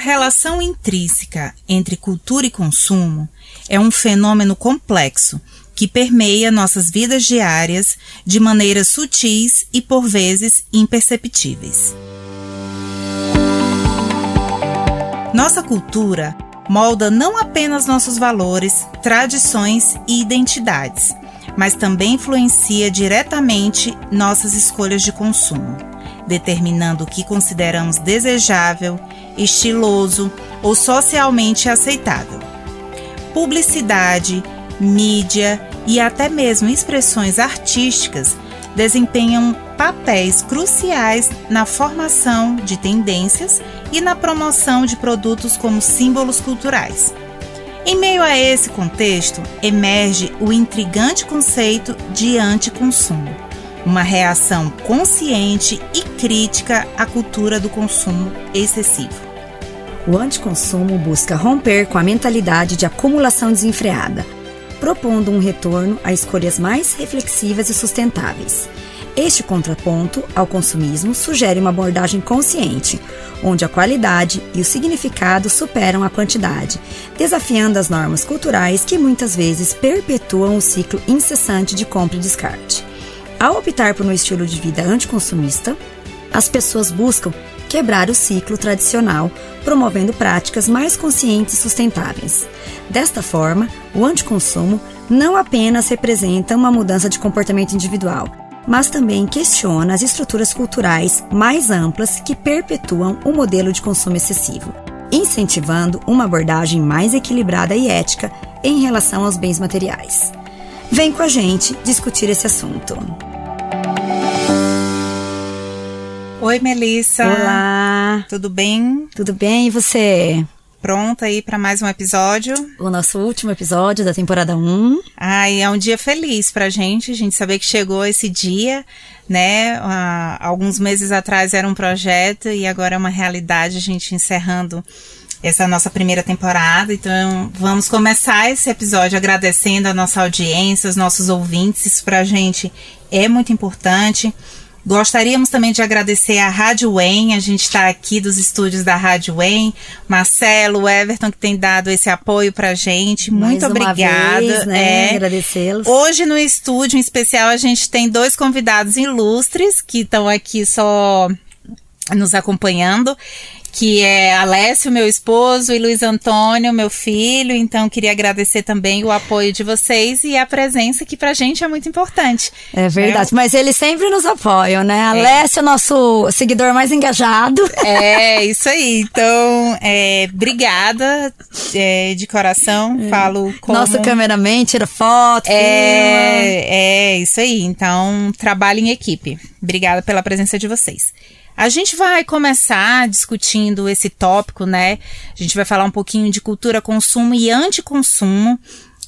relação intrínseca entre cultura e consumo é um fenômeno complexo que permeia nossas vidas diárias de maneiras sutis e por vezes imperceptíveis. Nossa cultura molda não apenas nossos valores, tradições e identidades, mas também influencia diretamente nossas escolhas de consumo, determinando o que consideramos desejável, estiloso ou socialmente aceitável. Publicidade, mídia e até mesmo expressões artísticas desempenham papéis cruciais na formação de tendências e na promoção de produtos como símbolos culturais. Em meio a esse contexto, emerge o intrigante conceito de anticonsumo, uma reação consciente e crítica à cultura do consumo excessivo. O anticonsumo busca romper com a mentalidade de acumulação desenfreada, propondo um retorno a escolhas mais reflexivas e sustentáveis. Este contraponto ao consumismo sugere uma abordagem consciente, onde a qualidade e o significado superam a quantidade, desafiando as normas culturais que muitas vezes perpetuam o ciclo incessante de compra e descarte. Ao optar por um estilo de vida anticonsumista, as pessoas buscam quebrar o ciclo tradicional, promovendo práticas mais conscientes e sustentáveis. Desta forma, o anticonsumo não apenas representa uma mudança de comportamento individual, mas também questiona as estruturas culturais mais amplas que perpetuam o modelo de consumo excessivo, incentivando uma abordagem mais equilibrada e ética em relação aos bens materiais. Vem com a gente discutir esse assunto. Oi, Melissa. Olá. Tudo bem? Tudo bem e você? Pronta aí para mais um episódio? O nosso último episódio da temporada 1. Ai, é um dia feliz pra gente, a gente saber que chegou esse dia, né? Há alguns meses atrás era um projeto e agora é uma realidade, a gente encerrando essa nossa primeira temporada. Então, vamos começar esse episódio agradecendo a nossa audiência, os nossos ouvintes. Isso pra gente é muito importante. Gostaríamos também de agradecer à Rádio UEM, a gente está aqui dos estúdios da Rádio UEM, Marcelo, Everton, que tem dado esse apoio para a gente. Muito Mais uma obrigada. Vez, né? É. Agradecê-los. Hoje no estúdio em especial a gente tem dois convidados ilustres que estão aqui só nos acompanhando que é Alessio, meu esposo, e Luiz Antônio, meu filho. Então, queria agradecer também o apoio de vocês e a presença, que pra gente é muito importante. É verdade, mas eles sempre nos apoiam, né? Alessio é nosso seguidor mais engajado. É, isso aí. Então, é, obrigada é, de coração. Falo como... Nosso cameraman tira foto, filma. É, é, isso aí. Então, trabalho em equipe. Obrigada pela presença de vocês. A gente vai começar discutindo esse tópico, né? A gente vai falar um pouquinho de cultura consumo e anticonsumo.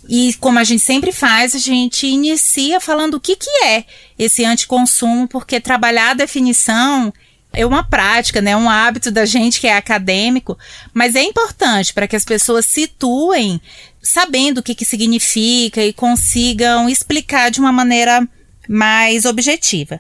E como a gente sempre faz, a gente inicia falando o que, que é esse anticonsumo, porque trabalhar a definição é uma prática, né? Um hábito da gente que é acadêmico, mas é importante para que as pessoas situem sabendo o que, que significa e consigam explicar de uma maneira mais objetiva.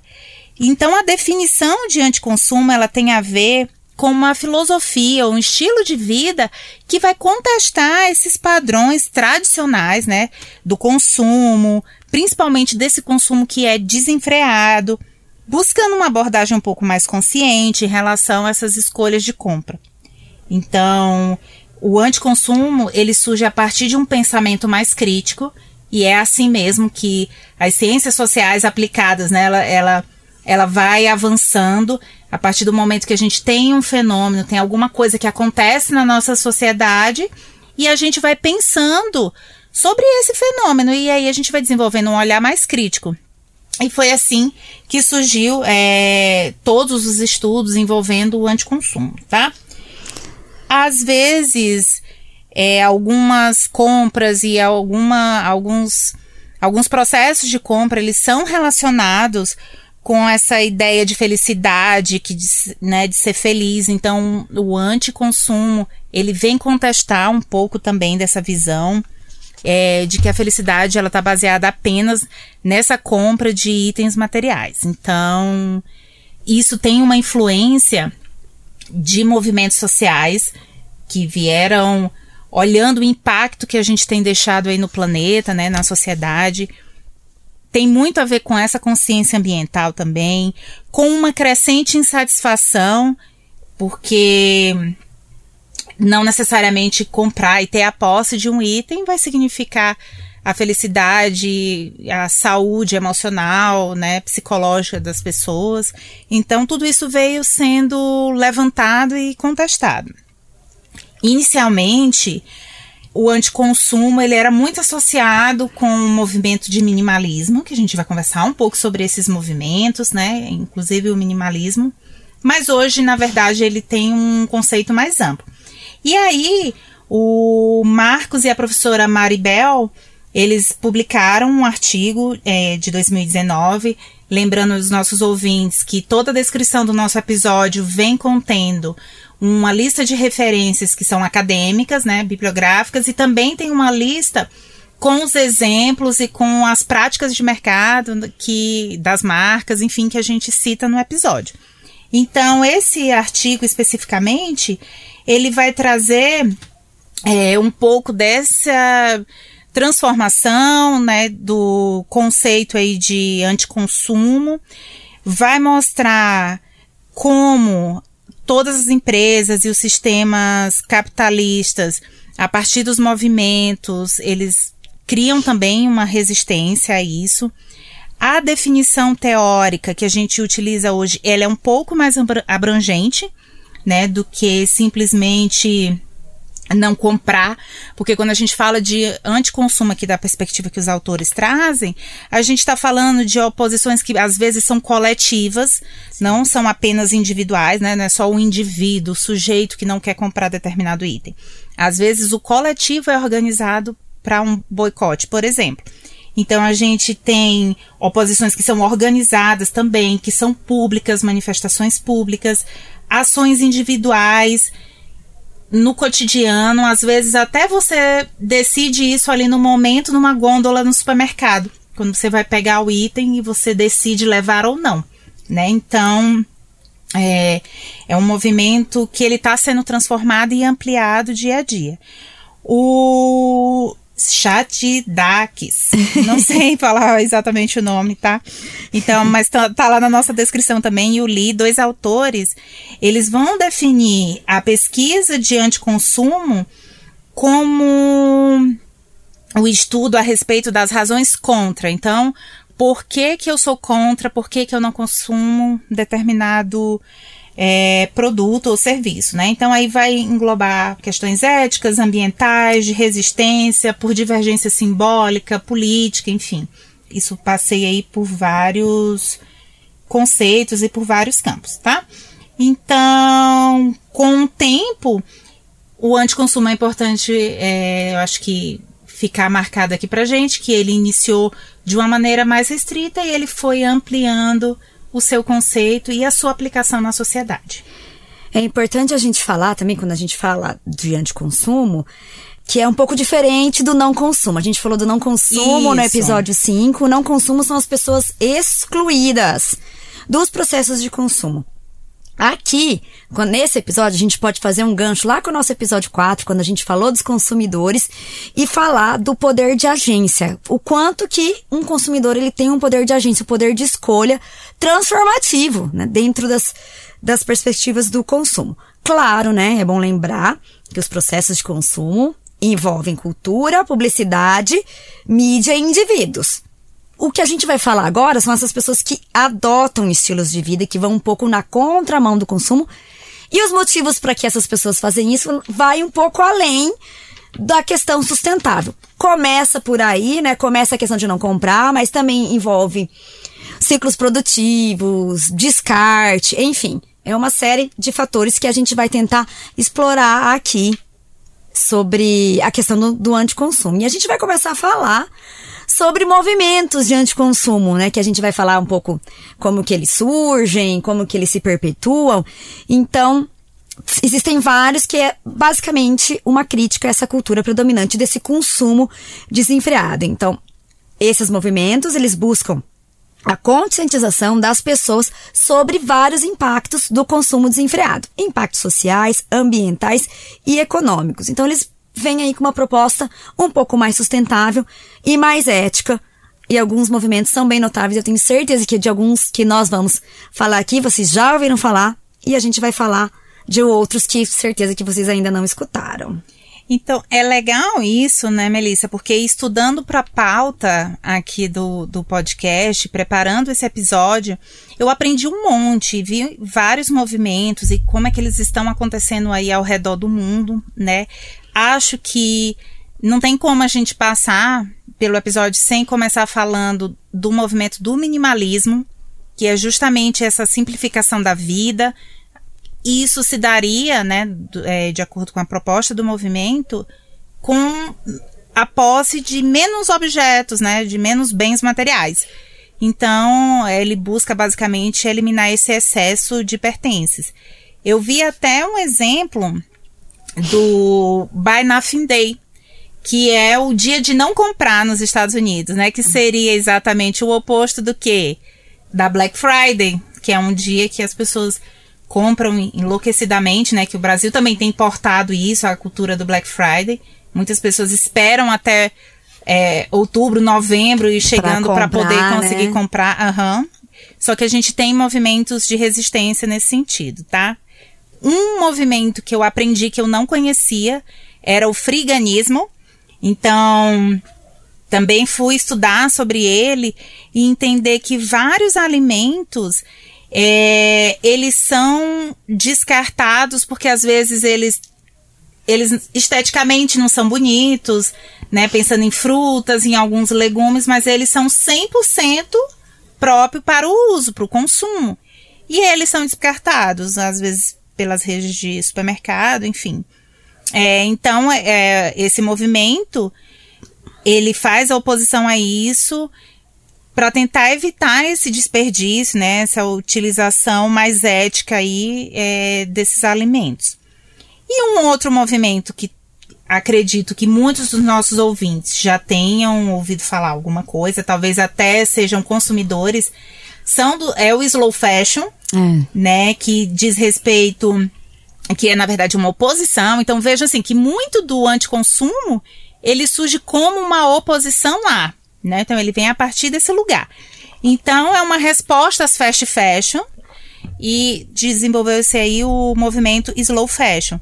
Então, a definição de anticonsumo ela tem a ver com uma filosofia, um estilo de vida que vai contestar esses padrões tradicionais, né, do consumo, principalmente desse consumo que é desenfreado, buscando uma abordagem um pouco mais consciente em relação a essas escolhas de compra. Então, o anticonsumo, ele surge a partir de um pensamento mais crítico, e é assim mesmo que as ciências sociais aplicadas, né, ela, ela ela vai avançando a partir do momento que a gente tem um fenômeno, tem alguma coisa que acontece na nossa sociedade e a gente vai pensando sobre esse fenômeno e aí a gente vai desenvolvendo um olhar mais crítico. E foi assim que surgiu é, todos os estudos envolvendo o anticonsumo, tá? Às vezes, é, algumas compras e alguma, alguns, alguns processos de compra, eles são relacionados com essa ideia de felicidade, que de, né, de ser feliz. Então, o anticonsumo, ele vem contestar um pouco também dessa visão é, de que a felicidade ela está baseada apenas nessa compra de itens materiais. Então, isso tem uma influência de movimentos sociais que vieram olhando o impacto que a gente tem deixado aí no planeta, né, na sociedade. Tem muito a ver com essa consciência ambiental também, com uma crescente insatisfação, porque não necessariamente comprar e ter a posse de um item vai significar a felicidade, a saúde emocional, né, psicológica das pessoas. Então tudo isso veio sendo levantado e contestado. Inicialmente, o anticonsumo ele era muito associado com o movimento de minimalismo, que a gente vai conversar um pouco sobre esses movimentos, né, inclusive o minimalismo. Mas hoje, na verdade, ele tem um conceito mais amplo. E aí, o Marcos e a professora Maribel, eles publicaram um artigo é, de 2019, lembrando os nossos ouvintes que toda a descrição do nosso episódio vem contendo uma lista de referências que são acadêmicas, né, bibliográficas, e também tem uma lista com os exemplos e com as práticas de mercado que das marcas, enfim, que a gente cita no episódio. Então, esse artigo especificamente, ele vai trazer é, um pouco dessa transformação, né, do conceito aí de anticonsumo, vai mostrar como todas as empresas e os sistemas capitalistas, a partir dos movimentos, eles criam também uma resistência a isso. A definição teórica que a gente utiliza hoje, ela é um pouco mais abrangente, né, do que simplesmente não comprar, porque quando a gente fala de anticonsumo aqui da perspectiva que os autores trazem, a gente está falando de oposições que às vezes são coletivas, não são apenas individuais, né? Não é só o indivíduo, o sujeito que não quer comprar determinado item. Às vezes o coletivo é organizado para um boicote, por exemplo. Então a gente tem oposições que são organizadas também, que são públicas, manifestações públicas, ações individuais no cotidiano, às vezes até você decide isso ali no momento numa gôndola no supermercado, quando você vai pegar o item e você decide levar ou não, né? Então é, é um movimento que ele está sendo transformado e ampliado dia a dia. O Chatidaques. Não sei falar exatamente o nome, tá? Então, mas tá, tá, lá na nossa descrição também. E o Li, dois autores, eles vão definir a pesquisa de anticonsumo como o estudo a respeito das razões contra. Então, por que que eu sou contra? Por que que eu não consumo determinado é, produto ou serviço, né? Então aí vai englobar questões éticas, ambientais, de resistência, por divergência simbólica, política, enfim. Isso passei aí por vários conceitos e por vários campos, tá? Então, com o tempo, o anticonsumo é importante, é, eu acho que ficar marcado aqui pra gente, que ele iniciou de uma maneira mais restrita e ele foi ampliando o seu conceito e a sua aplicação na sociedade. É importante a gente falar também, quando a gente fala de anticonsumo, que é um pouco diferente do não consumo. A gente falou do não consumo Isso. no episódio 5. O não consumo são as pessoas excluídas dos processos de consumo. Aqui, nesse episódio, a gente pode fazer um gancho lá com o nosso episódio 4, quando a gente falou dos consumidores, e falar do poder de agência. O quanto que um consumidor ele tem um poder de agência, o um poder de escolha transformativo, né, dentro das, das perspectivas do consumo. Claro, né, é bom lembrar que os processos de consumo envolvem cultura, publicidade, mídia e indivíduos. O que a gente vai falar agora são essas pessoas que adotam estilos de vida que vão um pouco na contramão do consumo. E os motivos para que essas pessoas fazem isso vai um pouco além da questão sustentável. Começa por aí, né? Começa a questão de não comprar, mas também envolve ciclos produtivos, descarte, enfim. É uma série de fatores que a gente vai tentar explorar aqui sobre a questão do, do anticonsumo. E a gente vai começar a falar sobre movimentos de anticonsumo, né? Que a gente vai falar um pouco como que eles surgem, como que eles se perpetuam. Então, existem vários que é basicamente uma crítica a essa cultura predominante desse consumo desenfreado. Então, esses movimentos, eles buscam a conscientização das pessoas sobre vários impactos do consumo desenfreado, impactos sociais, ambientais e econômicos. Então eles vêm aí com uma proposta um pouco mais sustentável e mais ética. E alguns movimentos são bem notáveis. Eu tenho certeza que de alguns que nós vamos falar aqui, vocês já ouviram falar e a gente vai falar de outros que certeza que vocês ainda não escutaram. Então, é legal isso, né, Melissa? Porque estudando para a pauta aqui do, do podcast, preparando esse episódio, eu aprendi um monte, vi vários movimentos e como é que eles estão acontecendo aí ao redor do mundo, né? Acho que não tem como a gente passar pelo episódio sem começar falando do movimento do minimalismo, que é justamente essa simplificação da vida, isso se daria, né, é, de acordo com a proposta do movimento, com a posse de menos objetos, né, de menos bens materiais. Então, ele busca basicamente eliminar esse excesso de pertences. Eu vi até um exemplo do Buy Nothing Day, que é o dia de não comprar nos Estados Unidos, né? Que seria exatamente o oposto do que? Da Black Friday, que é um dia que as pessoas compram enlouquecidamente, né? Que o Brasil também tem importado isso, a cultura do Black Friday. Muitas pessoas esperam até é, outubro, novembro e chegando para poder conseguir né? comprar. Uhum. Só que a gente tem movimentos de resistência nesse sentido, tá? Um movimento que eu aprendi que eu não conhecia era o friganismo. Então, também fui estudar sobre ele e entender que vários alimentos é, eles são descartados porque às vezes eles eles esteticamente não são bonitos, né? Pensando em frutas, em alguns legumes, mas eles são 100% próprio para o uso, para o consumo. E eles são descartados, às vezes pelas redes de supermercado, enfim. É, então, é, esse movimento, ele faz a oposição a isso para tentar evitar esse desperdício, né, essa utilização mais ética aí é, desses alimentos. E um outro movimento que acredito que muitos dos nossos ouvintes já tenham ouvido falar alguma coisa, talvez até sejam consumidores, são do, é o slow fashion, é. né, que diz respeito que é na verdade uma oposição. Então vejam assim que muito do anticonsumo ele surge como uma oposição lá né? Então ele vem a partir desse lugar. Então é uma resposta às fast fashion e desenvolveu-se aí o movimento slow fashion,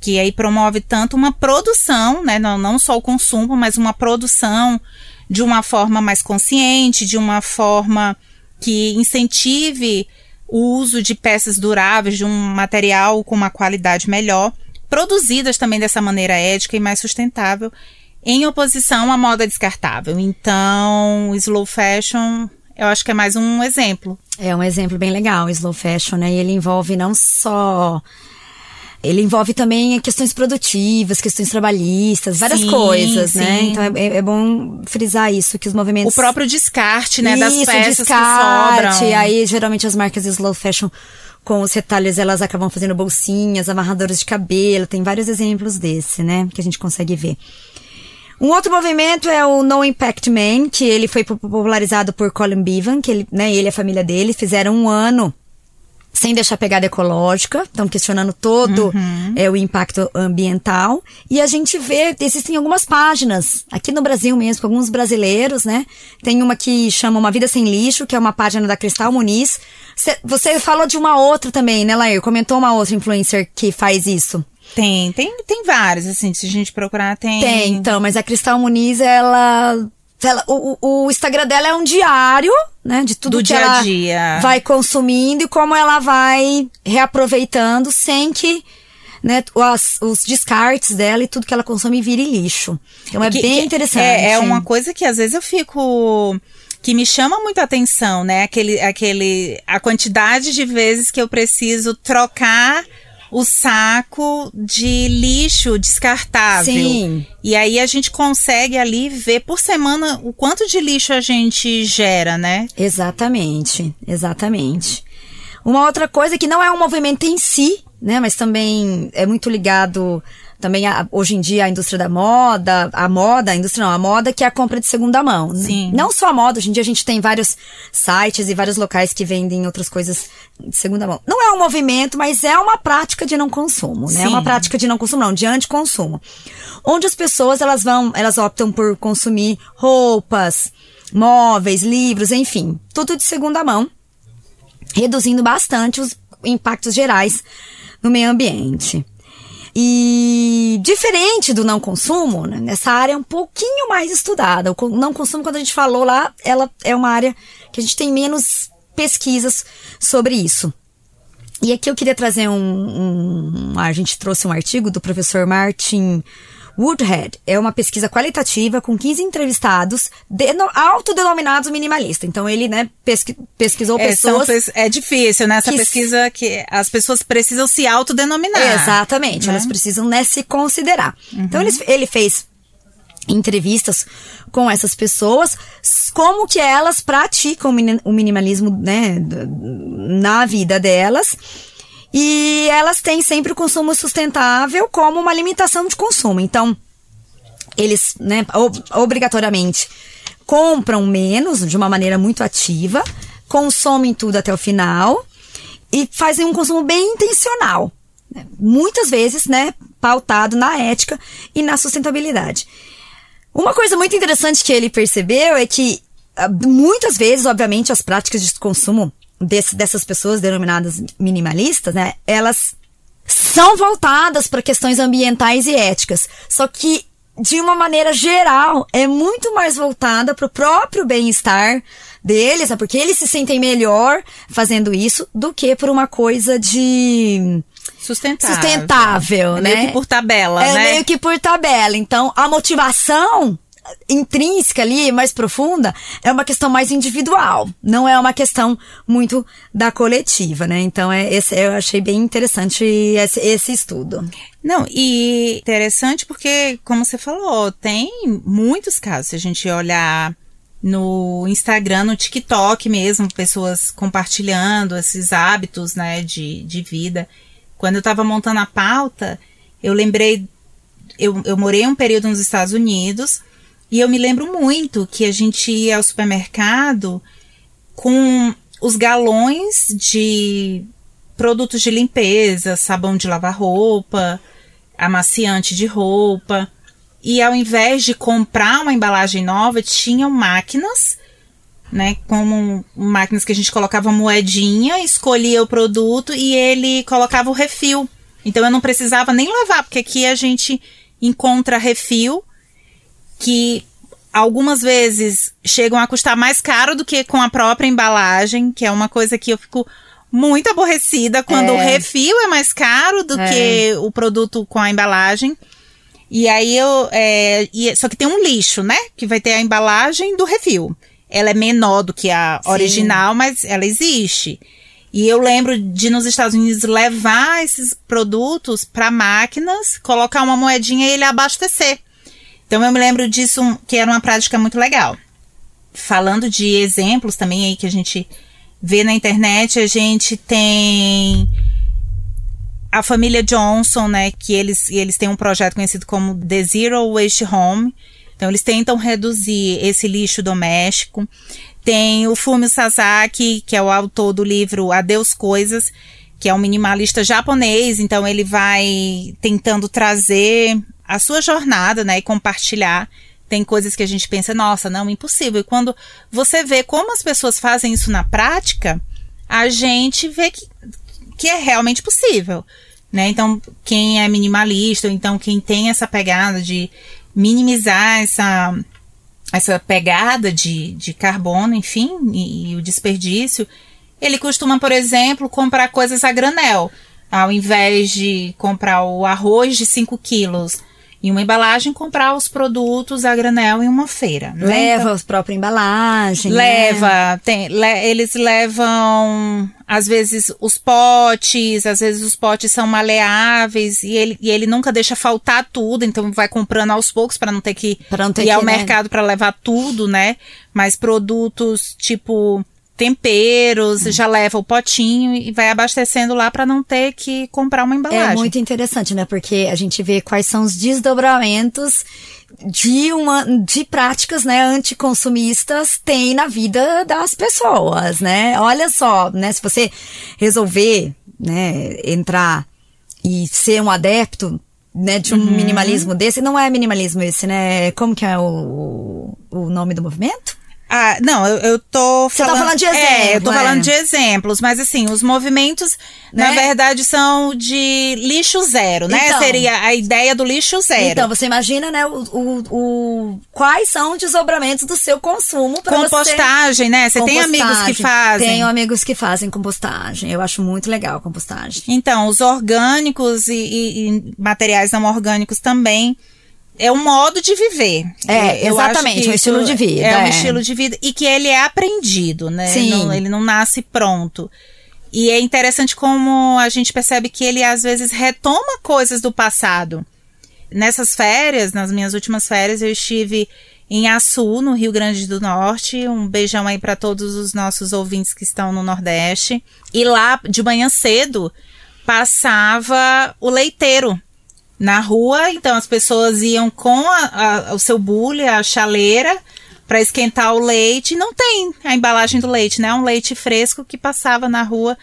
que aí promove tanto uma produção, né, não, não só o consumo, mas uma produção de uma forma mais consciente, de uma forma que incentive o uso de peças duráveis, de um material com uma qualidade melhor, produzidas também dessa maneira ética e mais sustentável em oposição à moda descartável. Então, o slow fashion, eu acho que é mais um exemplo. É um exemplo bem legal, o slow fashion, né? E ele envolve não só ele envolve também questões produtivas, questões trabalhistas, várias sim, coisas, né? sim. né? Então é, é, bom frisar isso, que os movimentos... O próprio descarte, né? Isso, das peças descarte, que sobram. Aí, geralmente, as marcas slow fashion com os retalhos, elas acabam fazendo bolsinhas, amarradoras de cabelo, tem vários exemplos desse, né? Que a gente consegue ver. Um outro movimento é o No Impact Man, que ele foi popularizado por Colin Bevan, que ele, né, ele e a família dele fizeram um ano sem deixar pegada ecológica, estão questionando todo uhum. é, o impacto ambiental. E a gente vê, existem algumas páginas, aqui no Brasil mesmo, com alguns brasileiros, né? Tem uma que chama Uma Vida Sem Lixo, que é uma página da Cristal Muniz. Cê, você falou de uma outra também, né, Lair? Comentou uma outra influencer que faz isso. Tem, tem, tem vários, assim, se a gente procurar, tem. Tem, então, mas a Cristal Muniz, ela. ela o, o Instagram dela é um diário, né? De tudo Do que dia ela dia. vai consumindo e como ela vai reaproveitando sem que né, os, os, descartes dela e tudo que ela consome vire lixo. Então é que, bem interessante. É, é uma coisa que às vezes eu fico que me chama muito a atenção, né? Aquele, aquele, a quantidade de vezes que eu preciso trocar o saco de lixo descartável. Sim. E aí a gente consegue ali ver por semana o quanto de lixo a gente gera, né? Exatamente, exatamente. Uma outra coisa que não é um movimento em si, né, mas também é muito ligado também a, hoje em dia a indústria da moda, a moda, a indústria não, a moda que é a compra de segunda mão. Sim. Não só a moda, hoje em dia a gente tem vários sites e vários locais que vendem outras coisas de segunda mão. Não é um movimento, mas é uma prática de não consumo, né? É uma Sim. prática de não consumo, não, de anticonsumo. Onde as pessoas, elas vão, elas optam por consumir roupas, móveis, livros, enfim, tudo de segunda mão, reduzindo bastante os impactos gerais no meio ambiente. E diferente do não consumo, né, nessa área é um pouquinho mais estudada. O não consumo, quando a gente falou lá, ela é uma área que a gente tem menos pesquisas sobre isso. E aqui eu queria trazer um, um- A gente trouxe um artigo do professor Martin Woodhead. É uma pesquisa qualitativa com 15 entrevistados deno- autodenominados minimalistas. Então ele, né, pesqui- pesquisou É, são pessoas. pes- é difícil, né? Essa que- pesquisa que as pessoas precisam se autodenominar. Exatamente, né? elas precisam né, se considerar. Então ele, ele fez entrevistas com essas pessoas, como que elas praticam o mini- o minimalismo né, na vida delas. E elas têm sempre o consumo sustentável como uma limitação de consumo. Então, eles, né, ob- obrigatoriamente compram menos de uma maneira muito ativa, consomem tudo até o final e fazem um consumo bem intencional. né? Muitas vezes, né, pautado na ética e na sustentabilidade. Uma coisa muito interessante que ele percebeu é que ah, muitas vezes, obviamente, as práticas de consumo desse- dessas pessoas denominadas minimalistas, né, elas são voltadas para questões ambientais e éticas. Só que, de uma maneira geral, é muito mais voltada para o próprio bem-estar deles, né, porque eles se sentem melhor fazendo isso do que por uma coisa de Sustentável. sustentável, É né? Meio que por tabela, é né? meio que por tabela. Então, a motivação intrínseca ali, mais profunda, é uma questão mais individual. Não é uma questão muito da coletiva, né? Então, é, esse, eu achei bem interessante esse, esse estudo. Não, e interessante porque, como você falou, tem muitos casos. Se a gente olhar no Instagram, no TikTok mesmo, pessoas compartilhando esses hábitos, né, de, de vida. Quando eu estava montando a pauta, eu lembrei. Eu, eu morei um período nos Estados Unidos e eu me lembro muito que a gente ia ao supermercado com os galões de produtos de limpeza, sabão de lavar roupa, amaciante de roupa. E ao invés de comprar uma embalagem nova, tinham máquinas, né? Como máquinas que a gente colocava moedinha, escolhia o produto e ele colocava o refil. Então eu não precisava nem levar, porque aqui a gente encontra refil que algumas vezes chegam a custar mais caro do que com a própria embalagem, que é uma coisa que eu fico muito aborrecida quando É. o refil é mais caro do É. que o produto com a embalagem. E aí eu. é, e- só que tem um lixo, né? Que vai ter a embalagem do refil. Ela é menor do que a Sim. original, mas ela existe. E eu lembro de nos Estados Unidos levar esses produtos para máquinas, colocar uma moedinha e ele abastecer. Então eu me lembro disso, que era uma prática muito legal. Falando de exemplos também aí que a gente vê na internet, a gente tem a família Johnson, né, que eles, eles têm um projeto conhecido como The Zero Waste Home. Então eles tentam reduzir esse lixo doméstico. Tem o Fumio Sasaki, que é o autor do livro Adeus Coisas, que é um minimalista japonês, então ele vai tentando trazer a sua jornada, né, e compartilhar. Tem coisas que a gente pensa, nossa, não, impossível. E quando você vê como as pessoas fazem isso na prática, a gente vê que, que é realmente possível, né? Então, quem é minimalista, ou então quem tem essa pegada de minimizar essa essa pegada de, de carbono, enfim, e, e o desperdício, ele costuma, por exemplo, comprar coisas a granel. Ao invés de comprar o arroz de 5 quilos em uma embalagem, comprar os produtos a granel em uma feira. né? Leva a própria embalagem. né? Leva, tem, le- eles levam, às vezes, os potes, às vezes os potes são maleáveis e ele, e ele nunca deixa faltar tudo, então vai comprando aos poucos para não ter que não ter ir ao que, né? mercado para levar tudo, né? Mas produtos tipo temperos, já leva o potinho e vai abastecendo lá para não ter que comprar uma embalagem. É muito interessante, né? Porque a gente vê quais são os desdobramentos de uma de práticas, né, anticonsumistas tem na vida das pessoas, né? Olha só, né, se você resolver, né, entrar e ser um adepto né, de um uhum. minimalismo desse, não é minimalismo esse, né? Como que é o, o nome do movimento? Ah, não, eu, eu tô falando. Você tá falando de exemplos. É, eu tô é. falando de exemplos, mas assim, os movimentos, né? na verdade, são de lixo zero, né? Então, Seria a ideia do lixo zero. Então, você imagina, né, o, o, o quais são os desdobramentos do seu consumo pra Compostagem, você... né? Você tem amigos que fazem? Tenho amigos que fazem compostagem. Eu acho muito legal a compostagem. Então, os orgânicos e, e, e materiais não orgânicos também é um modo de viver. É, exatamente, um estilo de vida. É, é, um estilo de vida e que ele é aprendido, né? Sim. Não, ele não nasce pronto. E é interessante como a gente percebe que ele às vezes retoma coisas do passado. Nessas férias, nas minhas últimas férias, eu estive em Açu, no Rio Grande do Norte. Um beijão aí para todos os nossos ouvintes que estão no Nordeste. E lá, de manhã cedo, passava o leiteiro na rua, então as pessoas iam com a, a, o seu bule, a chaleira, para esquentar o leite. Não tem a embalagem do leite, né? É um leite fresco que passava na rua,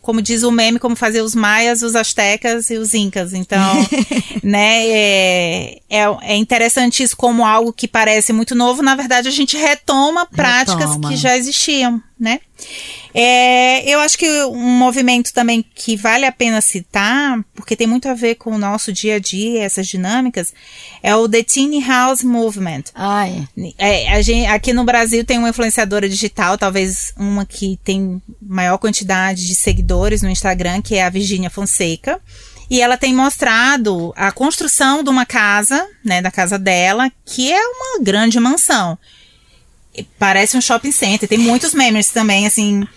como diz o meme, como faziam os maias, os astecas e os incas. Então, né? É, é, é, interessante isso como algo que parece muito novo. Na verdade, a gente retoma práticas retoma. que já existiam, né? É, eu acho que um movimento também que vale a pena citar, porque tem muito a ver com o nosso dia a dia, essas dinâmicas, é o The Teeny House Movement. Ai. É, gente, aqui no Brasil tem uma influenciadora digital, talvez uma que tem maior quantidade de seguidores no Instagram, que é a Virginia Fonseca. E ela tem mostrado a construção de uma casa, né, da casa dela, que é uma grande mansão. Parece um shopping center. Tem muitos memes também, assim,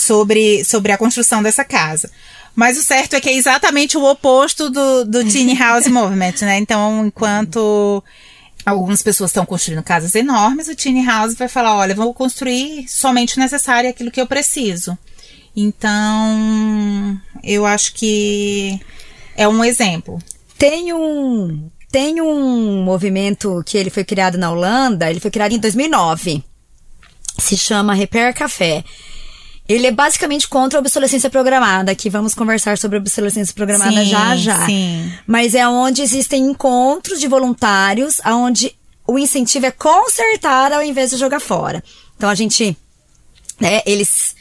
sobre, sobre a construção dessa casa. Mas o certo é que é exatamente o oposto do, do Tiny House Movement, né? Então, enquanto algumas pessoas estão construindo casas enormes, o Tiny House vai falar: olha, vou construir somente o necessário, aquilo que eu preciso. Então, eu acho que é um exemplo. Tem um, tem um movimento que ele foi criado na Holanda, ele foi criado em 2009. Se chama Repair Café. Ele é basicamente contra a obsolescência programada, que vamos conversar sobre obsolescência programada sim, já já. Sim. Mas é onde existem encontros de voluntários, onde o incentivo é consertar ao invés de jogar fora. Então a gente, né, eles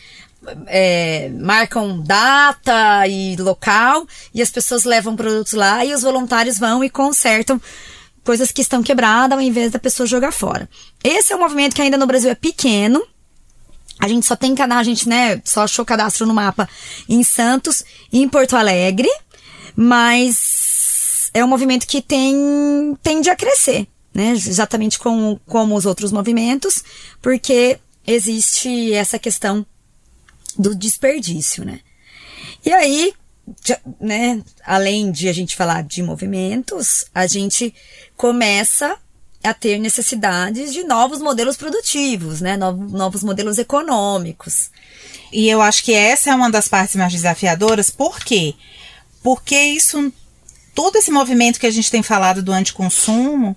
é, marcam data e local e as pessoas levam produtos lá e os voluntários vão e consertam coisas que estão quebradas ao invés da pessoa jogar fora. Esse é um movimento que ainda no Brasil é pequeno, a gente só tem canal, a gente, né, só achou cadastro no mapa em Santos e em Porto Alegre, mas é um movimento que tem, tende a crescer, né, exatamente com, como os outros movimentos, porque existe essa questão do desperdício, né. E aí, né, além de a gente falar de movimentos, a gente começa a ter necessidades de novos modelos produtivos, né? Novos, modelos econômicos. E eu acho que essa é uma das partes mais desafiadoras. Por quê? Porque isso, todo esse movimento que a gente tem falado do anticonsumo,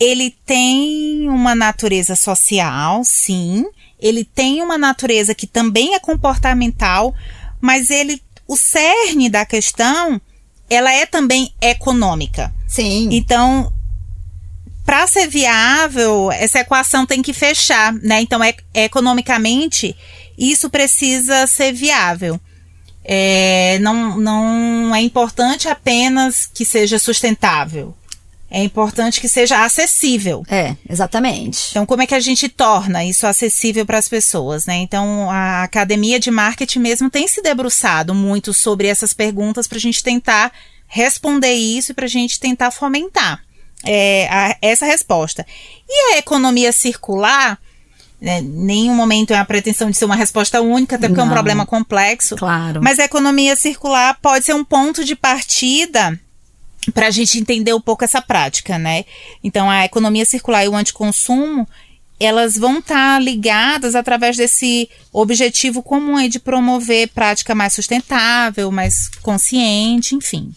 ele tem uma natureza social, sim. Ele tem uma natureza que também é comportamental, mas ele, o cerne da questão, ela é também econômica. Sim. Então, para ser viável, essa equação tem que fechar, né? Então, é, economicamente, isso precisa ser viável. É, não, não é importante apenas que seja sustentável. É importante que seja acessível. É, exatamente. Então, como é que a gente torna isso acessível para as pessoas, né? Então, a academia de marketing mesmo tem se debruçado muito sobre essas perguntas para a gente tentar responder isso e para a gente tentar fomentar é, a, essa resposta. E a economia circular, né, nenhum momento é a pretensão de ser uma resposta única, até porque Não, é um problema complexo. Claro. Mas a economia circular pode ser um ponto de partida para a gente entender um pouco essa prática, né? Então, a economia circular e o anticonsumo, elas vão estar tá ligadas através desse objetivo comum aí de promover prática mais sustentável, mais consciente, enfim.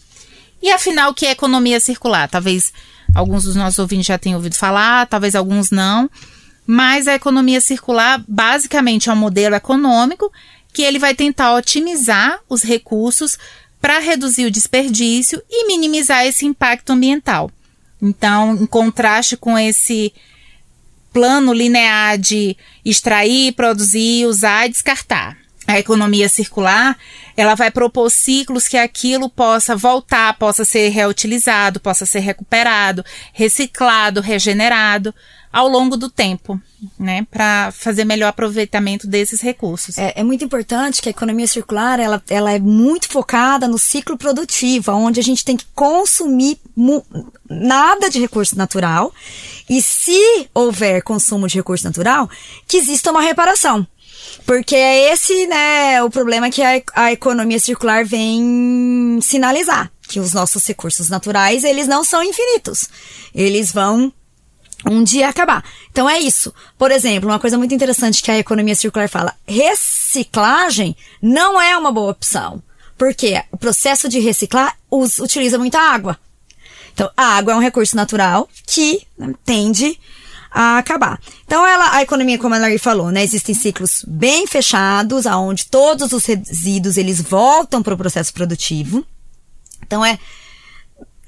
E afinal, o que é economia circular? Talvez alguns dos nossos ouvintes já tenham ouvido falar, talvez alguns não. Mas a economia circular basicamente é um modelo econômico que ele vai tentar otimizar os recursos para reduzir o desperdício e minimizar esse impacto ambiental. Então, em contraste com esse plano linear de extrair, produzir, usar e descartar. A economia circular, ela vai propor ciclos que aquilo possa voltar, possa ser reutilizado, possa ser recuperado, reciclado, regenerado ao longo do tempo, né, para fazer melhor aproveitamento desses recursos. É, é, muito importante que a economia circular ela, ela é muito focada no ciclo produtivo, onde a gente tem que consumir nada de recurso natural e se houver consumo de recurso natural, que exista uma reparação. Porque é esse, né, o problema que a, a economia circular vem sinalizar, que os nossos recursos naturais, eles não são infinitos. Eles vão um dia acabar. Então é isso. Por exemplo, uma coisa muito interessante que a economia circular fala: reciclagem não é uma boa opção. Porque o processo de reciclar utiliza muita água. Então, a água é um recurso natural que né, tende a acabar. Então, ela, a economia, como a Larry falou, né, existem ciclos bem fechados, aonde todos os resíduos eles voltam para o processo produtivo. Então, é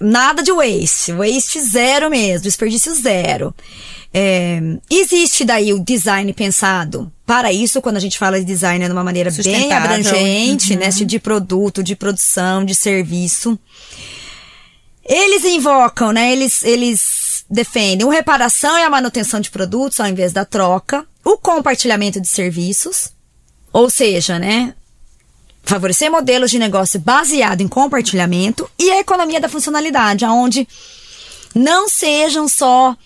nada de waste, waste zero mesmo, desperdício zero. É, existe daí o design pensado para isso, quando a gente fala de design é de uma maneira bem abrangente, né, uhum. né, de produto, de produção, de serviço. Eles invocam, né, eles, eles defendem o reparação e a manutenção de produtos ao invés da troca, o compartilhamento de serviços, ou seja, né, favorecer modelos de negócio baseado em compartilhamento e a economia da funcionalidade, onde não sejam só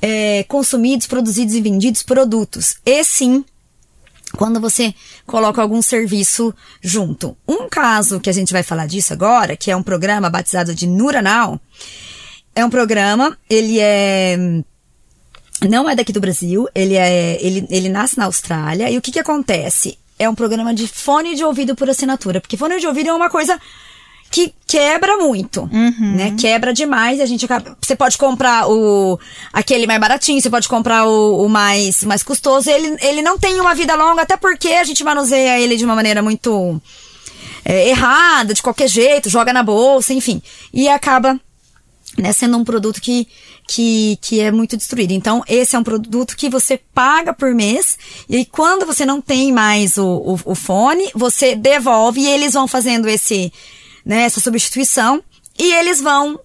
é, consumidos, produzidos e vendidos produtos, e sim quando você coloca algum serviço junto. Um caso que a gente vai falar disso agora, que é um programa batizado de Nuranal, é um programa, ele é não é daqui do Brasil, ele é ele, ele nasce na Austrália e o que que acontece? é um programa de fone de ouvido por assinatura, porque fone de ouvido é uma coisa que quebra muito, uhum. né? Quebra demais e a gente acaba... Você pode comprar o... aquele mais baratinho, você pode comprar o, o mais, mais custoso. Ele, ele não tem uma vida longa, até porque a gente manuseia ele de uma maneira muito é, errada, de qualquer jeito, joga na bolsa, enfim. E acaba né, sendo um produto que que, que é muito destruído. Então, esse é um produto que você paga por mês, e quando você não tem mais o, o, o fone, você devolve e eles vão fazendo esse, né, essa substituição, e eles vão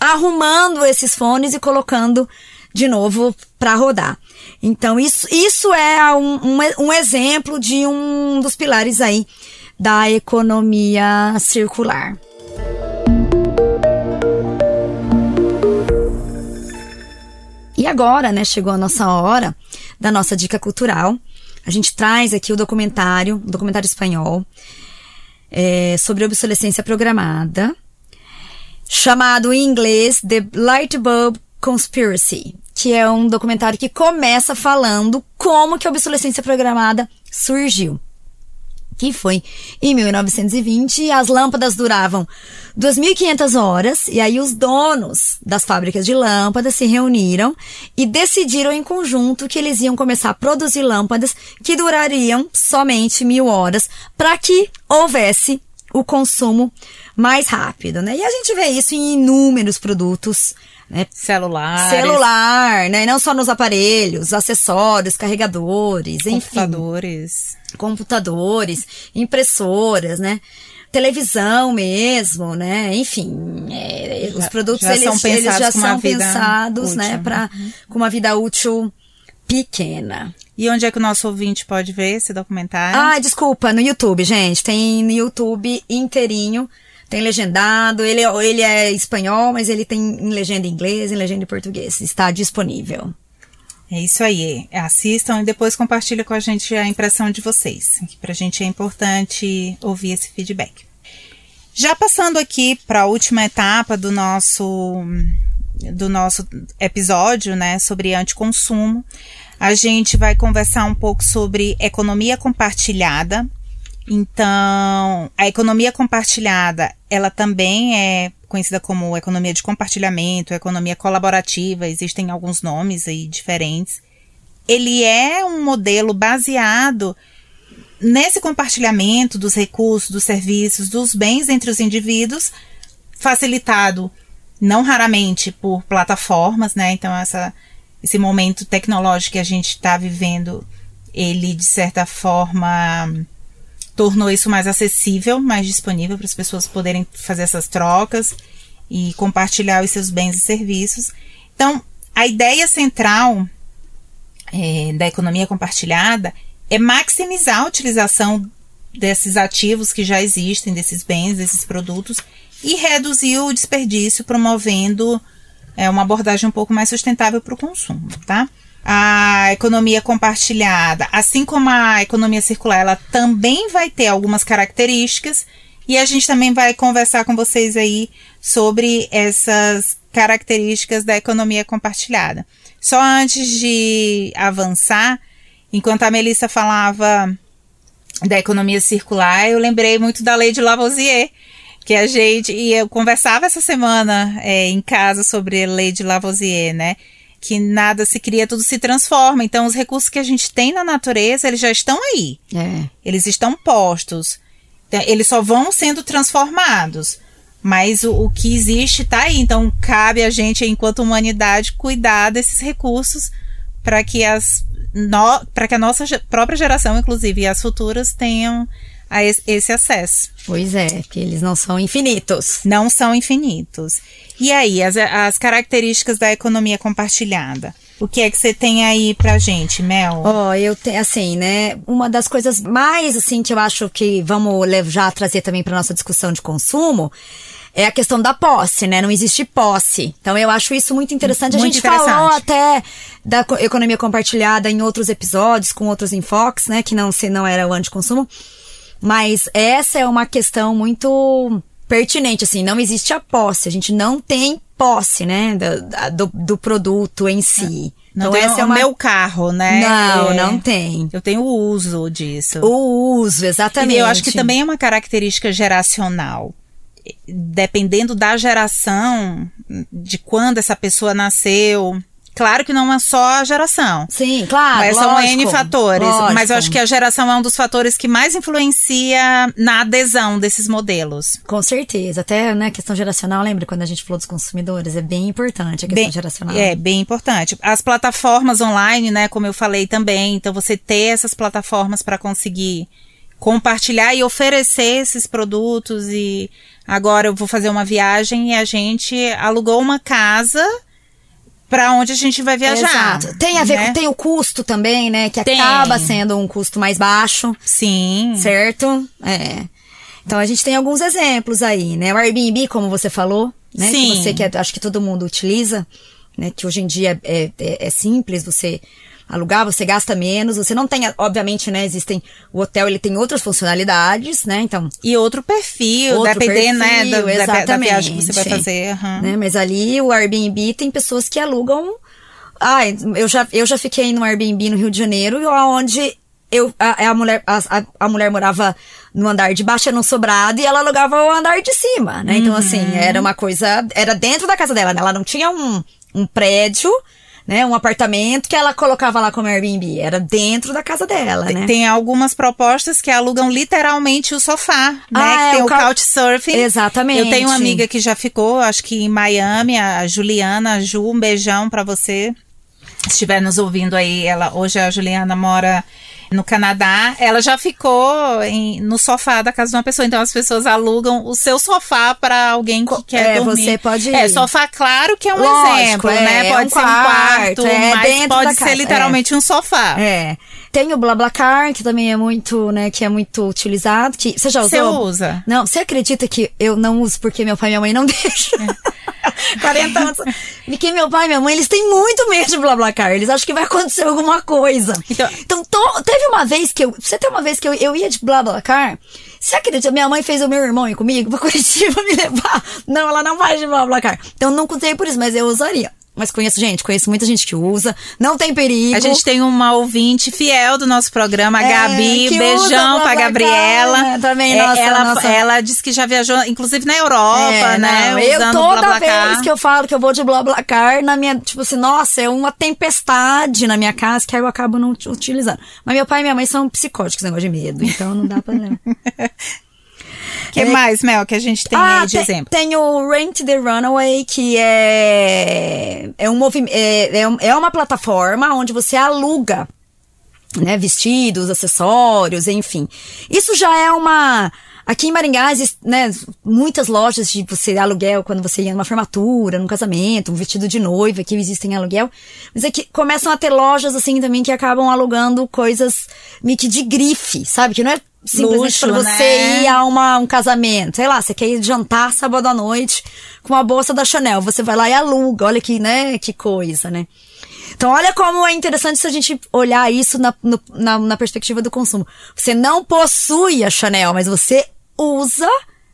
arrumando esses fones e colocando de novo para rodar. Então, isso, isso é um, um, um exemplo de um dos pilares aí da economia circular. Agora, né, chegou a nossa hora da nossa dica cultural. A gente traz aqui o documentário, um documentário espanhol, é, sobre obsolescência programada, chamado em inglês The Light Bulb Conspiracy, que é um documentário que começa falando como que a obsolescência programada surgiu que foi em 1920, as lâmpadas duravam 2.500 horas, e aí os donos das fábricas de lâmpadas se reuniram e decidiram em conjunto que eles iam começar a produzir lâmpadas que durariam somente mil horas, para que houvesse o consumo mais rápido, né? E a gente vê isso em inúmeros produtos né? Celular. Celular, né? Não só nos aparelhos, acessórios, carregadores, computadores. enfim. Computadores. impressoras, né? Televisão mesmo, né? Enfim, é, os produtos já eles, são pensados, eles já são pensados, né? útil. né? Uhum. com uma vida útil pequena. E onde é que o nosso ouvinte pode ver esse documentário? Ah, desculpa, no YouTube, gente. Tem no YouTube inteirinho tem legendado, ele, ele é espanhol, mas ele tem em legenda em inglês, em legenda em português. Está disponível. É isso aí. Assistam e depois compartilhem com a gente a impressão de vocês. Para a gente é importante ouvir esse feedback. Já passando aqui para a última etapa do nosso do nosso episódio, né, sobre anticonsumo. A gente vai conversar um pouco sobre economia compartilhada. Então, a economia compartilhada, ela também é conhecida como economia de compartilhamento, economia colaborativa, existem alguns nomes aí diferentes. Ele é um modelo baseado nesse compartilhamento dos recursos, dos serviços, dos bens entre os indivíduos, facilitado não raramente por plataformas, né? Então essa esse momento tecnológico que a gente está vivendo, ele de certa forma tornou isso mais acessível, mais disponível para as pessoas poderem fazer essas trocas e compartilhar os seus bens e serviços. Então, a ideia central é, da economia compartilhada é maximizar a utilização desses ativos que já existem, desses bens, desses produtos, e reduzir o desperdício, promovendo é, uma abordagem um pouco mais sustentável para o consumo, tá? A economia compartilhada, assim como a economia circular, ela também vai ter algumas características e a gente também vai conversar com vocês aí sobre essas características da economia compartilhada. Só antes de avançar, enquanto a Melissa falava da economia circular, eu lembrei muito da lei de Lavoisier, que a gente, e eu conversava essa semana é, em casa sobre a lei de Lavoisier, né? Que nada se cria, tudo se transforma. Então, os recursos que a gente tem na natureza, eles já estão aí. É. Eles estão postos. Então, eles só vão sendo transformados. Mas o, o que existe está aí. Então, cabe a gente, enquanto humanidade, cuidar desses recursos para que as para que a nossa própria geração, inclusive, e as futuras tenham a esse acesso. Pois é, que eles não são infinitos. Não são infinitos. E aí, as, as características da economia compartilhada? O que é que você tem aí pra gente, Mel? Ó, oh, eu tenho, assim, né, uma das coisas mais, assim, que eu acho que vamos já trazer também pra nossa discussão de consumo, é a questão da posse, né? Não existe posse. Então eu acho isso muito interessante. Muito a gente interessante. falou até da economia compartilhada em outros episódios, com outros enfoques, né? Que não, se não era o anticonsumo. Mas essa é uma questão muito pertinente, assim, não existe a posse, a gente não tem posse, né, do, do, do produto em si. Não então, esse é o uma... meu carro, né? Não, é... não tem. Eu tenho o uso disso. O uso, exatamente. E eu acho que também é uma característica geracional. Dependendo da geração, de quando essa pessoa nasceu, Claro que não é só a geração. Sim, claro. Mas lógico, são N fatores. Lógico. Mas eu acho que a geração é um dos fatores que mais influencia na adesão desses modelos. Com certeza. Até, né, questão geracional, lembra quando a gente falou dos consumidores? É bem importante a questão bem, geracional. É, bem importante. As plataformas online, né, como eu falei também. Então, você ter essas plataformas para conseguir compartilhar e oferecer esses produtos e agora eu vou fazer uma viagem e a gente alugou uma casa para onde a gente vai viajar. Exato. Tem a ver né? com tem o custo também, né, que tem. acaba sendo um custo mais baixo. Sim. Certo? É. Então a gente tem alguns exemplos aí, né? O Airbnb, como você falou, né? Sim. Que você que é, acho que todo mundo utiliza, né? Que hoje em dia é, é, é simples você alugar, você gasta menos, você não tem, obviamente, né, existem, o hotel ele tem outras funcionalidades, né, então... E outro perfil, outro dependendo, perfil, né, da, exatamente, da, viagem que você vai fazer. Uhum. Né, mas ali o Airbnb tem pessoas que alugam... Ah, eu já, eu já fiquei no Airbnb no Rio de Janeiro, onde eu, a, a mulher, a, a, mulher morava no andar de baixo, era um sobrado, e ela alugava o andar de cima, né? Então, assim, uhum. era uma coisa, era dentro da casa dela, né? Ela não tinha um, um prédio, né, um apartamento que ela colocava lá como Airbnb. Era dentro da casa dela, né? Tem algumas propostas que alugam literalmente o sofá, né? Ah, que é, tem o, o couchsurfing. Exatamente. Eu tenho uma amiga que já ficou, acho que em Miami, a Juliana, a Ju, um beijão para você. Se estiver nos ouvindo aí, ela hoje a Juliana mora no Canadá, ela já ficou em, no sofá da casa de uma pessoa. Então as pessoas alugam o seu sofá para alguém que quer é, dormir. Você pode. É, sofá, claro que é um Lógico, exemplo, é, né? Pode um ser um quarto, é, mas pode ser casa, literalmente um sofá. É. Tem o BlaBlaCar, que também é muito, né, que é muito utilizado. Que, você já usou? Você usa? Não, você acredita que eu não uso porque meu pai e minha mãe não deixam? É. 40 anos. Porque meu pai e minha mãe, eles têm muito medo de BlaBlaCar. Eles acham que vai acontecer alguma coisa. Então, então to, teve uma vez que eu... Você tem uma vez que eu, eu ia de BlaBlaCar... Você acredita? Minha mãe fez o meu irmão ir comigo pra Curitiba me levar. Não, ela não vai de BlaBlaCar. Então não contei por isso, mas eu usaria. Mas conheço gente, conheço muita gente que usa. Não tem perigo. A gente tem uma ouvinte fiel do nosso programa, a é, Gabi. Beijão pra Gabriela. Né? Também, é, nossa, ela, nossa. ela disse que já viajou, inclusive na Europa, é, né? Não, eu toda vez que eu falo que eu vou de BlaBlaCar, na minha, tipo assim, nossa, é uma tempestade na minha casa que aí eu acabo não utilizando. Mas meu pai e minha mãe são psicóticos, negócio de medo, então não dá pra. que é, mais, Mel, que a gente tem ah, aí de tem, exemplo? Tem o Rent the Runaway, que é, é, um movimento, é, é, é uma plataforma onde você aluga né, vestidos, acessórios, enfim. Isso já é uma. Aqui em Maringá, né, muitas lojas de você aluguel quando você ia numa formatura, num casamento, um vestido de noiva, que existem aluguel. Mas é que começam a ter lojas assim também que acabam alugando coisas meio que de grife, sabe? Que não é simplesmente pra você né? ir a uma, um casamento. Sei lá, você quer ir jantar sábado à noite com uma bolsa da Chanel. Você vai lá e aluga. Olha que, né, que coisa, né? Então, olha como é interessante se a gente olhar isso na, no, na, na perspectiva do consumo. Você não possui a Chanel, mas você usa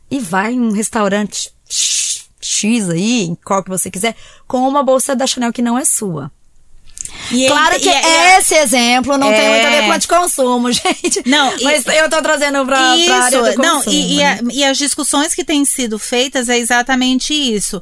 e vai em um restaurante X aí, em qual que você quiser, com uma bolsa da Chanel que não é sua. E claro que e, esse exemplo não é... tem muito a ver com anticonsumo, gente. Não, mas eu tô trazendo pra, isso, pra área do consumo. Não, e, né? e, as discussões que têm sido feitas é exatamente isso.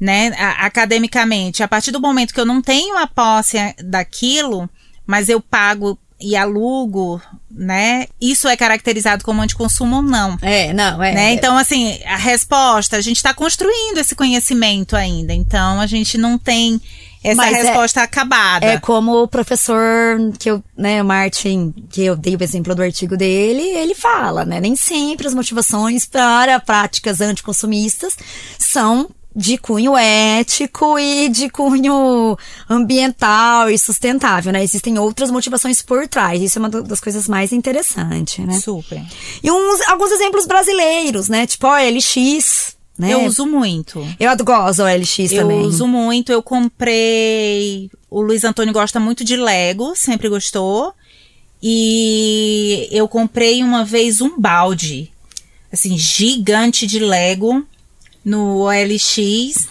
Né, academicamente, a partir do momento que eu não tenho a posse daquilo, mas eu pago e alugo, né? Isso é caracterizado como anticonsumo ou não? É, não, é. Né? Então, assim, a resposta, a gente está construindo esse conhecimento ainda. Então, a gente não tem essa Mas é resposta é, acabada. É como o professor que eu, né, Martin, que eu dei o exemplo do artigo dele, ele fala, né? Nem sempre as motivações para práticas anticonsumistas são de cunho ético e de cunho ambiental e sustentável, né? Existem outras motivações por trás. Isso é uma das coisas mais interessantes, né? Super. E uns, alguns exemplos brasileiros, né? Tipo a LX, né? Eu uso muito. Eu gosto do LX também. Eu uso muito. Eu comprei. O Luiz Antônio gosta muito de Lego, sempre gostou. E eu comprei uma vez um balde, assim, gigante de Lego no OLX.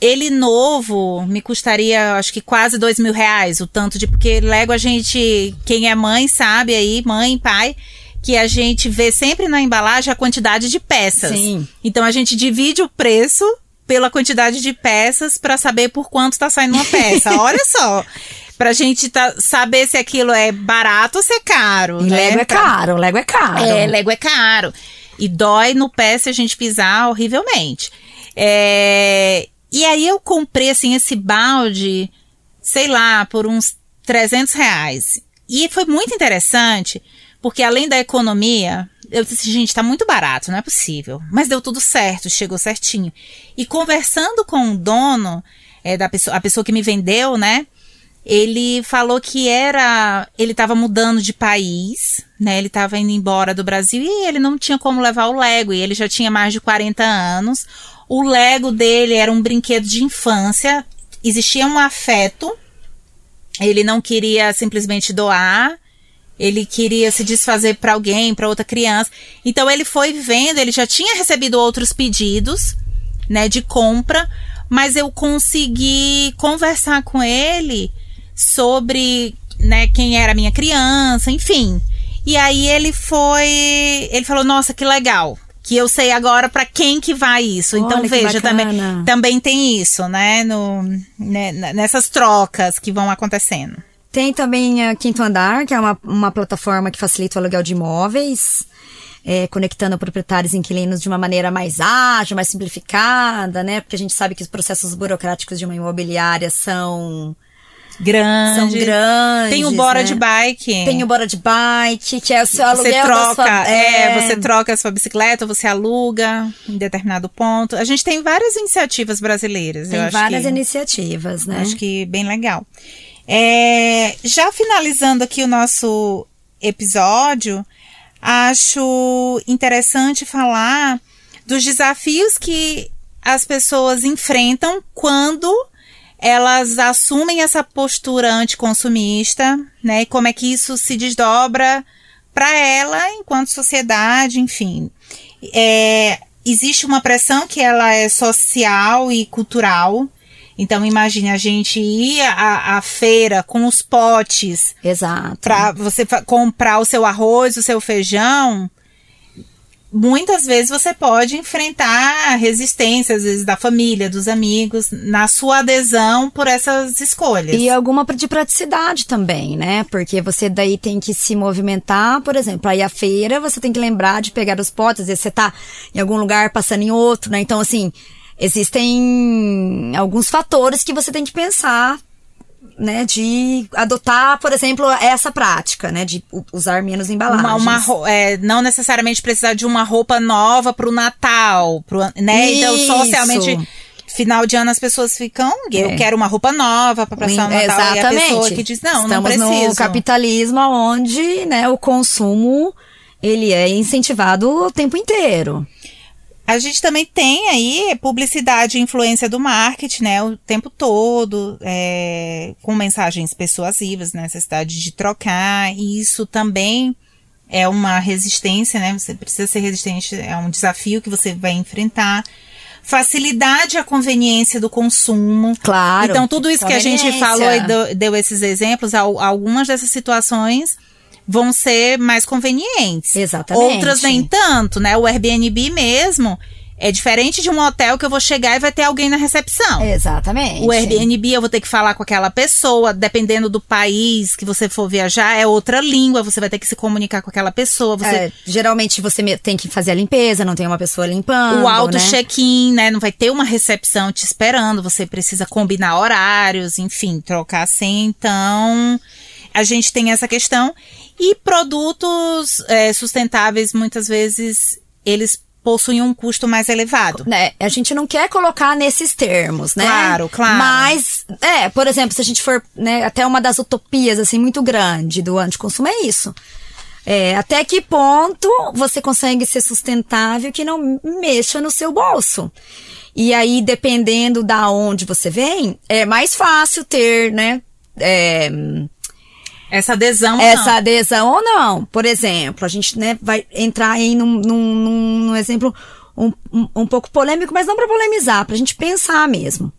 Ele novo me custaria, acho que quase dois mil reais, o tanto de. Porque Lego a gente, quem é mãe sabe aí, mãe, pai que a gente vê sempre na embalagem a quantidade de peças. Sim. Então a gente divide o preço pela quantidade de peças para saber por quanto está saindo uma peça. Olha só. Pra gente tá, saber se aquilo é barato ou se é caro. E né? Lego é caro, Lego é caro. É, Lego é caro. E dói no pé se a gente pisar horrivelmente. É... E aí eu comprei, assim, esse balde, sei lá, por uns 300 reais. E foi muito interessante, porque além da economia, eu disse, gente, tá muito barato, não é possível. Mas deu tudo certo, chegou certinho. E conversando com o dono, é, da pessoa, a pessoa que me vendeu, né? Ele falou que era. Ele estava mudando de país, né? Ele estava indo embora do Brasil e ele não tinha como levar o Lego. E ele já tinha mais de 40 anos. O Lego dele era um brinquedo de infância. Existia um afeto. Ele não queria simplesmente doar ele queria se desfazer para alguém, para outra criança. Então ele foi vendo, ele já tinha recebido outros pedidos, né, de compra, mas eu consegui conversar com ele sobre, né, quem era a minha criança, enfim. E aí ele foi, ele falou: "Nossa, que legal que eu sei agora para quem que vai isso. então veja também também tem isso, né, no né, nessas trocas que vão acontecendo. Tem também a Quinto Andar, que é uma, uma plataforma que facilita o aluguel de imóveis, é, conectando proprietários e inquilinos de uma maneira mais ágil, mais simplificada, né? Porque a gente sabe que os processos burocráticos de uma imobiliária são grandes. São grandes. Tem o Bora né? de Bike. Tem o Bora de Bike, que é o seu você aluguel. Troca, sua... é... é, você troca a sua bicicleta, você aluga em determinado ponto. A gente tem várias iniciativas brasileiras. Tem várias que, iniciativas, né? Acho que bem legal. É, já finalizando aqui o nosso episódio, acho interessante falar dos desafios que as pessoas enfrentam quando elas assumem essa postura anticonsumista, né? E como é que isso se desdobra para ela enquanto sociedade, enfim. É, existe uma pressão que ela é social e cultural. Então imagine a gente ir à, à feira com os potes. Exato. Para você comprar o seu arroz, o seu feijão muitas vezes você pode enfrentar resistência, às vezes da família, dos amigos, na sua adesão por essas escolhas. E alguma de praticidade também, né? Porque você daí tem que se movimentar, por exemplo, aí a feira, você tem que lembrar de pegar os potes, às vezes você tá em algum lugar passando em outro, né? Então, assim, existem alguns fatores que você tem que pensar né, de adotar, por exemplo, essa prática, né, de usar menos embalagens. Uma, uma é, não necessariamente precisar de uma roupa nova pro Natal, pro, né? Então, Isso. Então, socialmente, final de ano as pessoas ficam, eu é. quero uma roupa nova para passar o Natal. Exatamente. E a pessoa que diz, não, Estamos não preciso. no capitalismo onde, né, o consumo, ele é incentivado o tempo inteiro. A gente também tem aí publicidade e influência do marketing, né, o tempo todo, é, com mensagens persuasivas, né, necessidade de trocar, e isso também é uma resistência, né, você precisa ser resistente, é um desafio que você vai enfrentar. Facilidade e conveniência do consumo. Claro. Então, tudo isso que a gente falou e deu, deu esses exemplos, algumas dessas situações vão ser mais convenientes. Exatamente. Outras nem tanto, né? O Airbnb mesmo é diferente de um hotel que eu vou chegar e vai ter alguém na recepção. Exatamente. O Airbnb eu vou ter que falar com aquela pessoa, dependendo do país que você for viajar, é outra língua, você vai ter que se comunicar com aquela pessoa. Você... É, geralmente você tem que fazer a limpeza, não tem uma pessoa limpando. O auto né? check-in, né? Não vai ter uma recepção te esperando, você precisa combinar horários, enfim, trocar assim. Então, a gente tem essa questão. E produtos é, sustentáveis, muitas vezes, eles possuem um custo mais elevado. É, a gente não quer colocar nesses termos, né? Claro, claro. Mas, é, por exemplo, se a gente for, né, até uma das utopias, assim, muito grande do anticonsumo é isso. É, até que ponto você consegue ser sustentável que não mexa no seu bolso? E aí, dependendo da onde você vem, é mais fácil ter, né, é, essa adesão Essa não. adesão ou não. Por exemplo, a gente né, vai entrar aí num, num, num exemplo um, um, um, pouco polêmico, mas não para polemizar, para a gente pensar mesmo.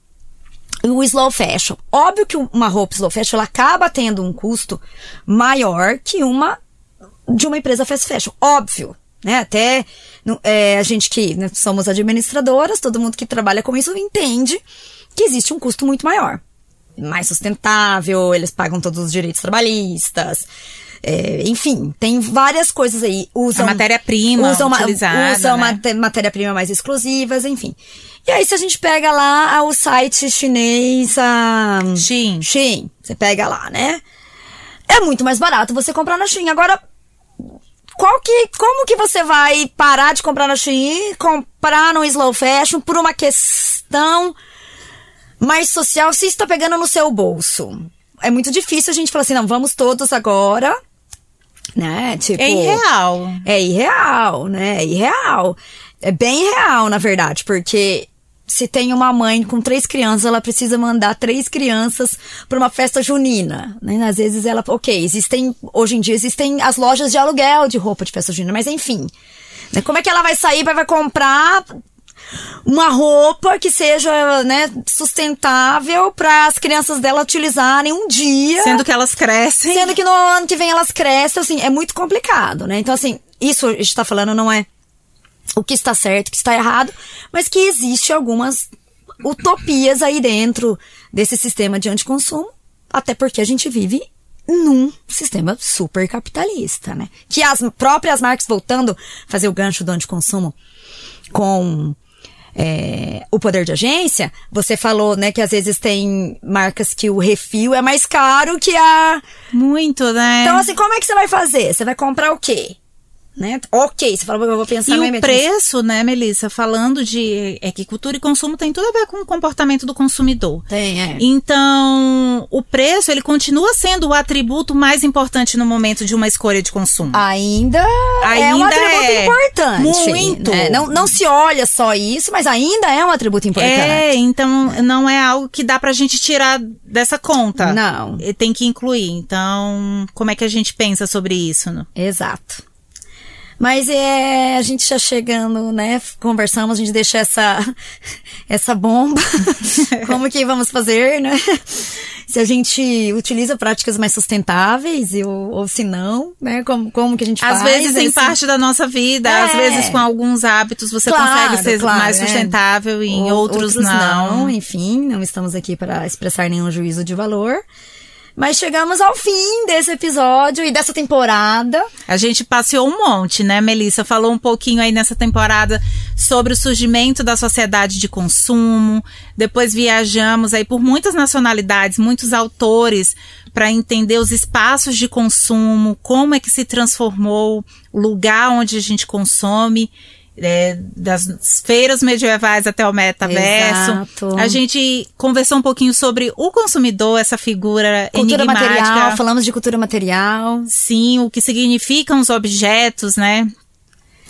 O slow fashion. Óbvio que uma roupa slow fashion ela acaba tendo um custo maior que uma de uma empresa fast fashion. Óbvio. Né? Até é, a gente que né, somos administradoras, todo mundo que trabalha com isso entende que existe um custo muito maior mais sustentável, eles pagam todos os direitos trabalhistas. É, enfim, tem várias coisas aí. Usam matéria-prima usam, utilizada, usam né? matéria-prima mais exclusivas, enfim. E aí, se a gente pega lá o site chinês, a Shein. Shein, você pega lá, né? É muito mais barato você comprar na Shein. Agora, qual que, como que você vai parar de comprar na Shein, comprar no slow fashion por uma questão mais social se está pegando no seu bolso. É muito difícil a gente falar assim, não, vamos todos agora, né? Tipo, é irreal. É irreal, né? É irreal. É bem real, na verdade, porque se tem uma mãe com três crianças, ela precisa mandar três crianças para uma festa junina. Né? Às vezes ela. Ok, existem. Hoje em dia existem as lojas de aluguel de roupa de festa junina, mas enfim. Né? Como é que ela vai sair, vai comprar uma roupa que seja, né, sustentável para as crianças dela utilizarem um dia. Sendo que elas crescem. Sendo que no ano que vem elas crescem, assim, é muito complicado, né? Então, assim, isso a gente tá falando não é o que está certo, o que está errado, mas que existe algumas utopias aí dentro desse sistema de anticonsumo, até porque a gente vive num sistema super capitalista, né? Que as próprias marcas, voltando a fazer o gancho do anticonsumo com é, o poder de agência, você falou, né, que às vezes tem marcas que o refil é mais caro que a. Muito, né? Então, assim, como é que você vai fazer? Você vai comprar o quê? Né? Ok, você falou, eu vou pensar E o preço, né, Melissa, falando de é que cultura e consumo tem tudo a ver com o comportamento do consumidor. Tem, é. Então, o preço, ele continua sendo o atributo mais importante no momento de uma escolha de consumo. Ainda, é um Ainda atributo é. importante. Muito. né? Não, não se olha só isso, mas ainda é um atributo importante. É, então não é algo que dá pra gente tirar dessa conta. Não. E Tem que incluir. Então, como é que a gente pensa sobre isso? né? Exato. Mas é, a gente já chegando, né? Conversamos, a gente deixa essa, essa bomba. Como que vamos fazer, né? Se a gente utiliza práticas mais sustentáveis ou, ou se não, né? Como, como que a gente Às faz? vezes em esse- parte da nossa vida, É. às vezes com alguns hábitos você Claro, consegue ser claro, mais é. sustentável e em Ou- outros, não. Enfim, não estamos aqui para expressar nenhum juízo de valor. Mas chegamos ao fim desse episódio e dessa temporada. A gente passeou um monte, né, Melissa? Falou um pouquinho aí nessa temporada sobre o surgimento da sociedade de consumo. Depois viajamos aí por muitas nacionalidades, muitos autores, para entender os espaços de consumo, como é que se transformou o lugar onde a gente consome. É, das feiras medievais até o metaverso. Exato. A gente conversou um pouquinho sobre o consumidor, essa figura Cultura enigmática. material, falamos de cultura material. Sim, o que significam os objetos, né?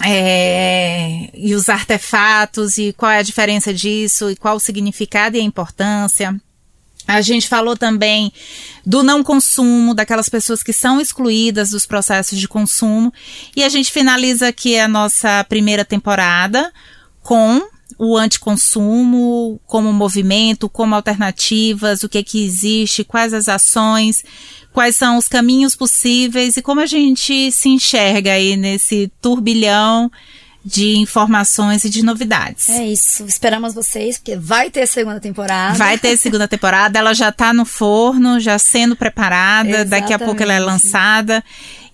É, e os artefatos, e qual é a diferença disso, e qual o significado e a importância. A gente falou também do não consumo, daquelas pessoas que são excluídas dos processos de consumo. E a gente finaliza aqui a nossa primeira temporada com o anticonsumo como movimento, como alternativas, o que é que existe, quais as ações, quais são os caminhos possíveis e como a gente se enxerga aí nesse turbilhão de informações e de novidades. É isso. Esperamos vocês, porque vai ter segunda temporada. Vai ter segunda temporada, ela já tá no forno, já sendo preparada, daqui a pouco ela é Exatamente. lançada.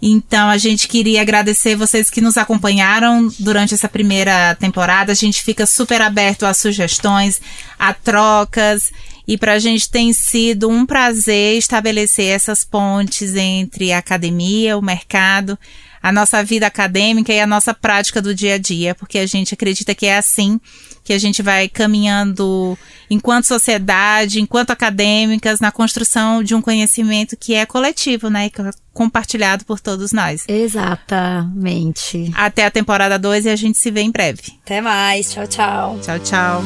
Então a gente queria agradecer vocês que nos acompanharam durante essa primeira temporada. A gente fica super aberto a sugestões, a trocas. E pra gente tem sido um prazer estabelecer essas pontes entre a academia, o mercado, a nossa vida acadêmica e a nossa prática do dia a dia, porque a gente acredita que é assim que a gente vai caminhando enquanto sociedade, enquanto acadêmicas, na construção de um conhecimento que é coletivo, né? E que é compartilhado por todos nós. Exatamente. Até a temporada 2 e a gente se vê em breve. Até mais. Tchau, tchau. Tchau, tchau.